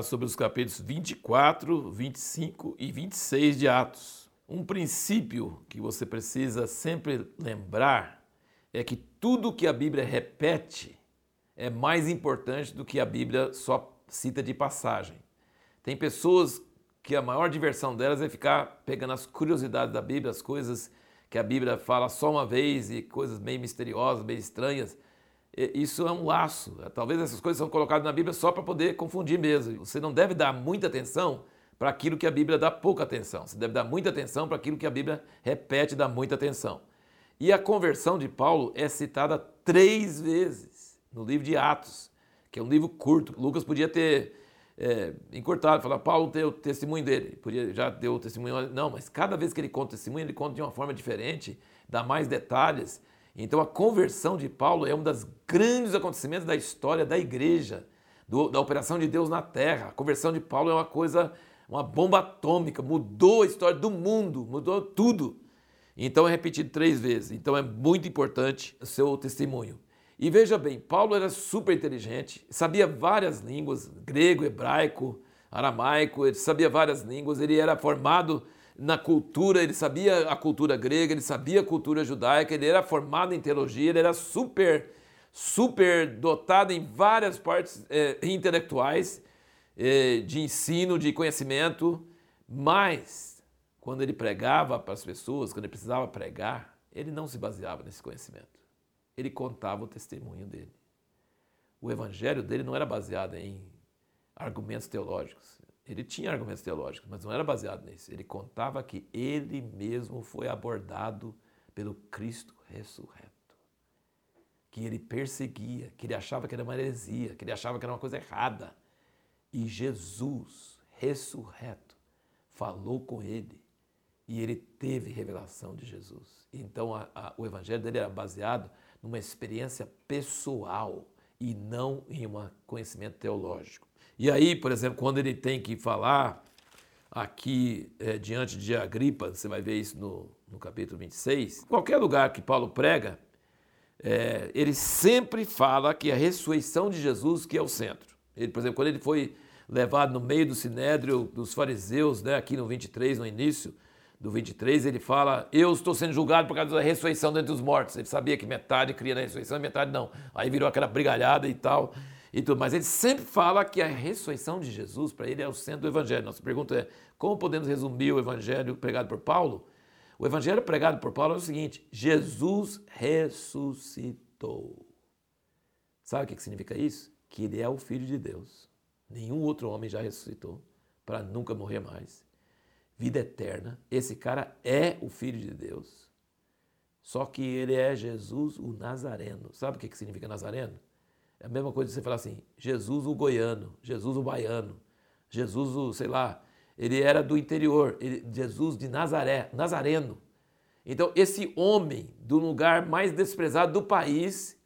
falar sobre os capítulos 24, 25 e 26 de Atos. Um princípio que você precisa sempre lembrar é que tudo que a Bíblia repete é mais importante do que a Bíblia só cita de passagem. Tem pessoas que a maior diversão delas é ficar pegando as curiosidades da Bíblia, as coisas que a Bíblia fala só uma vez e coisas meio misteriosas, meio estranhas. Isso é um laço. Talvez essas coisas são colocadas na Bíblia só para poder confundir mesmo. Você não deve dar muita atenção para aquilo que a Bíblia dá pouca atenção. Você deve dar muita atenção para aquilo que a Bíblia repete, dá muita atenção. E a conversão de Paulo é citada três vezes no livro de Atos, que é um livro curto. Lucas podia ter é, encurtado, falar, Paulo tem o testemunho dele, podia, já deu o testemunho, não, mas cada vez que ele conta o testemunho, ele conta de uma forma diferente, dá mais detalhes. Então a conversão de Paulo é um dos grandes acontecimentos da história da igreja, do, da operação de Deus na terra. A conversão de Paulo é uma coisa, uma bomba atômica, mudou a história do mundo, mudou tudo. Então é repetido três vezes. Então é muito importante o seu testemunho. E veja bem, Paulo era super inteligente, sabia várias línguas, grego, hebraico, aramaico, ele sabia várias línguas, ele era formado na cultura, ele sabia a cultura grega, ele sabia a cultura judaica, ele era formado em teologia, ele era super, super dotado em várias partes é, intelectuais, é, de ensino, de conhecimento, mas quando ele pregava para as pessoas, quando ele precisava pregar, ele não se baseava nesse conhecimento ele contava o testemunho dele. O evangelho dele não era baseado em argumentos teológicos. Ele tinha argumentos teológicos, mas não era baseado nisso. Ele contava que ele mesmo foi abordado pelo Cristo ressurreto. Que ele perseguia, que ele achava que era uma heresia, que ele achava que era uma coisa errada. E Jesus, ressurreto, falou com ele e ele teve revelação de Jesus. Então a, a, o evangelho dele era baseado numa experiência pessoal e não em um conhecimento teológico. E aí, por exemplo, quando ele tem que falar aqui é, diante de Agripa, você vai ver isso no, no capítulo 26, qualquer lugar que Paulo prega, é, ele sempre fala que a ressurreição de Jesus que é o centro. Ele, por exemplo, quando ele foi levado no meio do sinédrio dos fariseus, né, aqui no 23, no início, do 23, ele fala: Eu estou sendo julgado por causa da ressurreição dentre os mortos. Ele sabia que metade cria na ressurreição e metade não. Aí virou aquela brigalhada e tal. E tudo. Mas ele sempre fala que a ressurreição de Jesus, para ele, é o centro do Evangelho. Nossa pergunta é: como podemos resumir o Evangelho pregado por Paulo? O Evangelho pregado por Paulo é o seguinte: Jesus ressuscitou. Sabe o que significa isso? Que ele é o Filho de Deus. Nenhum outro homem já ressuscitou para nunca morrer mais vida eterna. Esse cara é o Filho de Deus. Só que ele é Jesus o Nazareno. Sabe o que significa Nazareno? É a mesma coisa de você falar assim, Jesus o goiano, Jesus o baiano, Jesus o, sei lá, ele era do interior, ele, Jesus de Nazaré, Nazareno. Então, esse homem do lugar mais desprezado do país,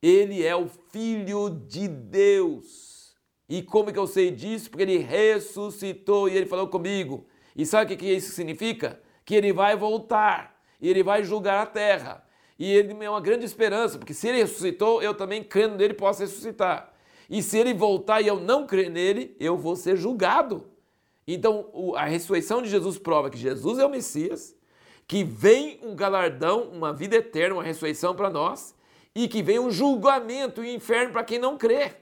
ele é o Filho de Deus. E como que eu sei disso? Porque ele ressuscitou e ele falou comigo. E sabe o que isso significa? Que ele vai voltar e ele vai julgar a terra. E ele é uma grande esperança, porque se ele ressuscitou, eu também crendo nele posso ressuscitar. E se ele voltar e eu não crer nele, eu vou ser julgado. Então, a ressurreição de Jesus prova que Jesus é o Messias, que vem um galardão, uma vida eterna, uma ressurreição para nós, e que vem um julgamento e um inferno para quem não crê.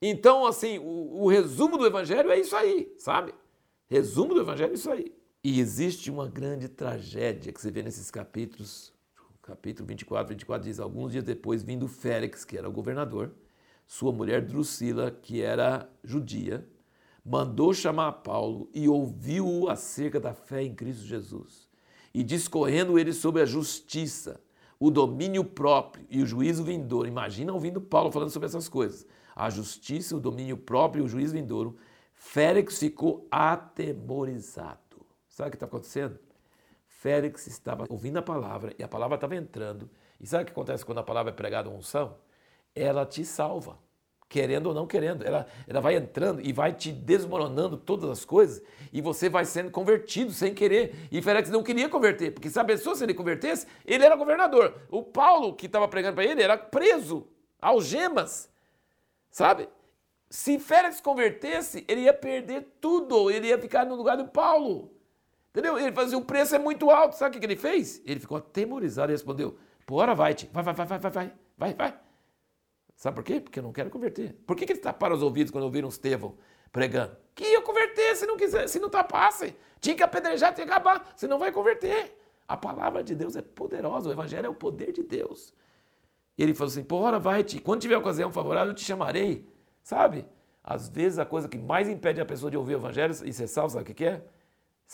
Então, assim, o, o resumo do Evangelho é isso aí, sabe? Resumo do Evangelho é isso aí. E existe uma grande tragédia que você vê nesses capítulos. Capítulo 24, 24 diz: Alguns dias depois, vindo Félix, que era o governador, sua mulher Drusila, que era judia, mandou chamar Paulo e ouviu-o acerca da fé em Cristo Jesus. E discorrendo ele sobre a justiça, o domínio próprio e o juízo vindouro. Imagina ouvindo Paulo falando sobre essas coisas. A justiça, o domínio próprio e o juízo vindouro Félix ficou atemorizado. Sabe o que está acontecendo? Félix estava ouvindo a palavra e a palavra estava entrando. E sabe o que acontece quando a palavra é pregada uma unção? Ela te salva, querendo ou não querendo. Ela, ela vai entrando e vai te desmoronando todas as coisas e você vai sendo convertido sem querer. E Félix não queria converter, porque se a pessoa se ele convertesse, ele era governador. O Paulo, que estava pregando para ele, era preso, algemas, sabe? se Félix convertesse, ele ia perder tudo, ele ia ficar no lugar do Paulo. Entendeu? Ele fazia, o preço é muito alto. Sabe o que ele fez? Ele ficou atemorizado e respondeu: Bora, vai-te, vai, vai, vai, vai, vai, vai, vai, vai. Sabe por quê? Porque eu não quero converter. Por que, que eles taparam os ouvidos quando ouviram Estevão pregando? Que ia converter se não quiser, se não tapasse. Tinha que apedrejar, tinha que acabar, você não vai converter. A palavra de Deus é poderosa, o evangelho é o poder de Deus. E ele falou assim: Bora, vai-te, quando tiver ocasião favorável, eu te chamarei. Sabe? Às vezes a coisa que mais impede a pessoa de ouvir o evangelho e ser salvo, sabe o que é?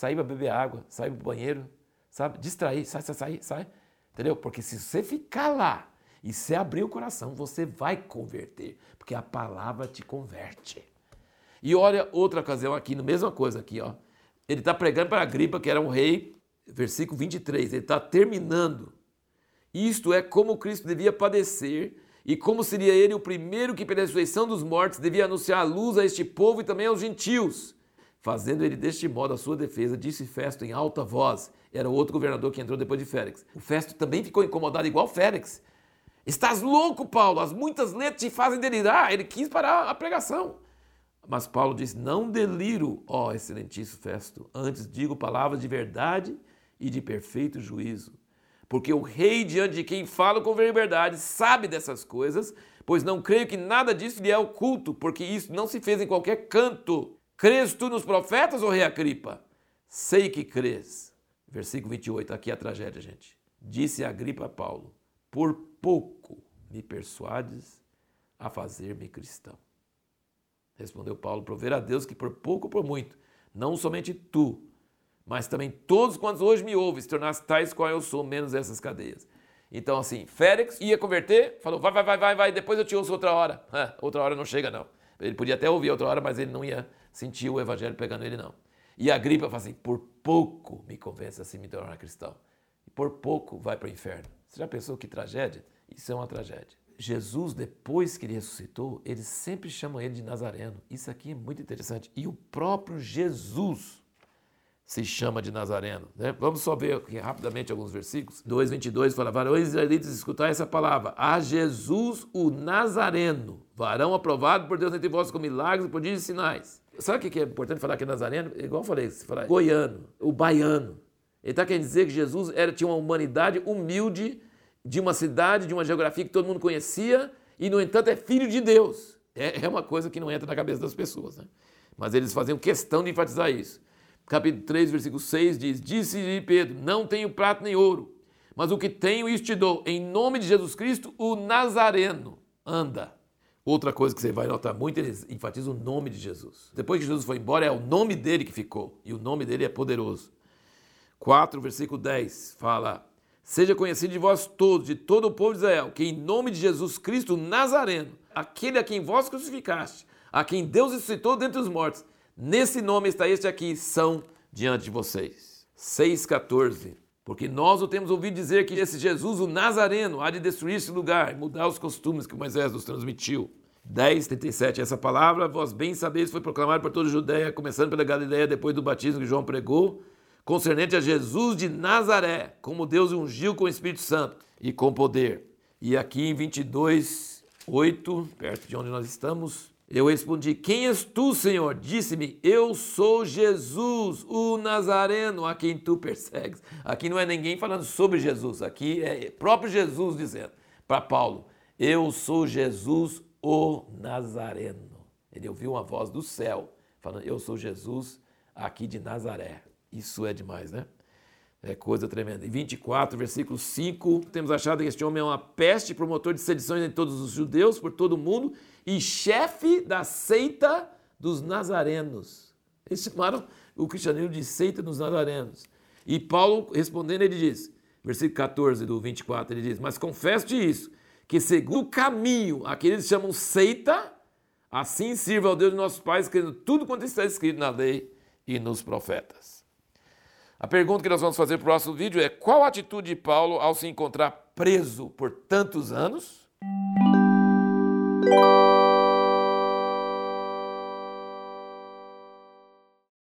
Sair para beber água, sair para o banheiro, sabe? Distrair, sai, sai, sai, sai. Entendeu? Porque se você ficar lá e se abrir o coração, você vai converter, porque a palavra te converte. E olha outra ocasião aqui, na mesma coisa aqui, ó. Ele está pregando para a gripa, que era um rei, versículo 23, ele está terminando. Isto é como Cristo devia padecer e como seria ele o primeiro que, pela ressurreição dos mortos, devia anunciar a luz a este povo e também aos gentios. Fazendo ele deste modo a sua defesa, disse Festo em alta voz. Era outro governador que entrou depois de Félix. O Festo também ficou incomodado, igual Félix. Estás louco, Paulo, as muitas letras te fazem delirar. Ele quis parar a pregação. Mas Paulo disse: Não deliro, ó excelentíssimo Festo, antes digo palavras de verdade e de perfeito juízo porque o rei diante de quem falo com verdade sabe dessas coisas, pois não creio que nada disso lhe é oculto, porque isso não se fez em qualquer canto. Crês tu nos profetas, ou rei Agripa? Sei que crês. Versículo 28, aqui é a tragédia, gente. Disse Agripa a Paulo: Por pouco me persuades a fazer-me cristão. Respondeu Paulo: Prover a Deus que por pouco ou por muito, não somente tu, mas também todos quantos hoje me ouvem se tornassem tais qual eu sou, menos essas cadeias. Então, assim, Félix ia converter, falou: vai, vai, vai, vai, vai, depois eu te ouço outra hora. É, outra hora não chega, não. Ele podia até ouvir outra hora, mas ele não ia sentir o evangelho pegando ele, não. E a gripa fala assim: por pouco me convence a se me tornar cristão. Por pouco vai para o inferno. Você já pensou que tragédia? Isso é uma tragédia. Jesus, depois que ele ressuscitou, eles sempre chamam ele de Nazareno. Isso aqui é muito interessante. E o próprio Jesus se chama de Nazareno. Né? Vamos só ver aqui rapidamente alguns versículos. 2,22 fala: Varões israelitas, escutai essa palavra. A Jesus o Nazareno, varão aprovado por Deus entre vós com milagres, prodígios e sinais. Sabe o que é importante falar que é Nazareno? Igual eu falei, se falar goiano, o baiano. Ele está querendo dizer que Jesus era, tinha uma humanidade humilde, de uma cidade, de uma geografia que todo mundo conhecia, e, no entanto, é filho de Deus. É, é uma coisa que não entra na cabeça das pessoas. Né? Mas eles faziam questão de enfatizar isso capítulo 3, versículo 6 diz: Disse-lhe Pedro: Não tenho prata nem ouro, mas o que tenho, isso te dou. Em nome de Jesus Cristo, o Nazareno, anda. Outra coisa que você vai notar muito, ele enfatiza o nome de Jesus. Depois que Jesus foi embora, é o nome dele que ficou, e o nome dele é poderoso. 4, versículo 10 fala: Seja conhecido de vós todos, de todo o povo de Israel, que em nome de Jesus Cristo Nazareno, aquele a quem vós crucificaste, a quem Deus ressuscitou dentre os mortos, Nesse nome está este aqui, são diante de vocês. 6,14. Porque nós o temos ouvido dizer que esse Jesus, o Nazareno, há de destruir esse lugar mudar os costumes que Moisés nos transmitiu. 10:37 Essa palavra, vós bem sabeis, foi proclamada por toda a Judéia, começando pela Galiléia, depois do batismo que João pregou, concernente a Jesus de Nazaré, como Deus ungiu com o Espírito Santo e com poder. E aqui em 22, 8, perto de onde nós estamos, eu respondi: Quem és tu, Senhor? Disse-me: Eu sou Jesus, o Nazareno, a quem tu persegues. Aqui não é ninguém falando sobre Jesus, aqui é próprio Jesus dizendo para Paulo: Eu sou Jesus, o Nazareno. Ele ouviu uma voz do céu falando: Eu sou Jesus, aqui de Nazaré. Isso é demais, né? É coisa tremenda. Em 24, versículo 5, temos achado que este homem é uma peste, promotor de sedições entre todos os judeus, por todo o mundo, e chefe da seita dos nazarenos. Eles chamaram o cristianismo de seita dos nazarenos. E Paulo, respondendo, ele diz, versículo 14 do 24, ele diz: Mas confesso-te isso, que segundo o caminho, aqueles chamam seita, assim sirva ao Deus de nossos pais, crendo tudo quanto está escrito na lei e nos profetas. A pergunta que nós vamos fazer para o próximo vídeo é: qual a atitude de Paulo ao se encontrar preso por tantos anos?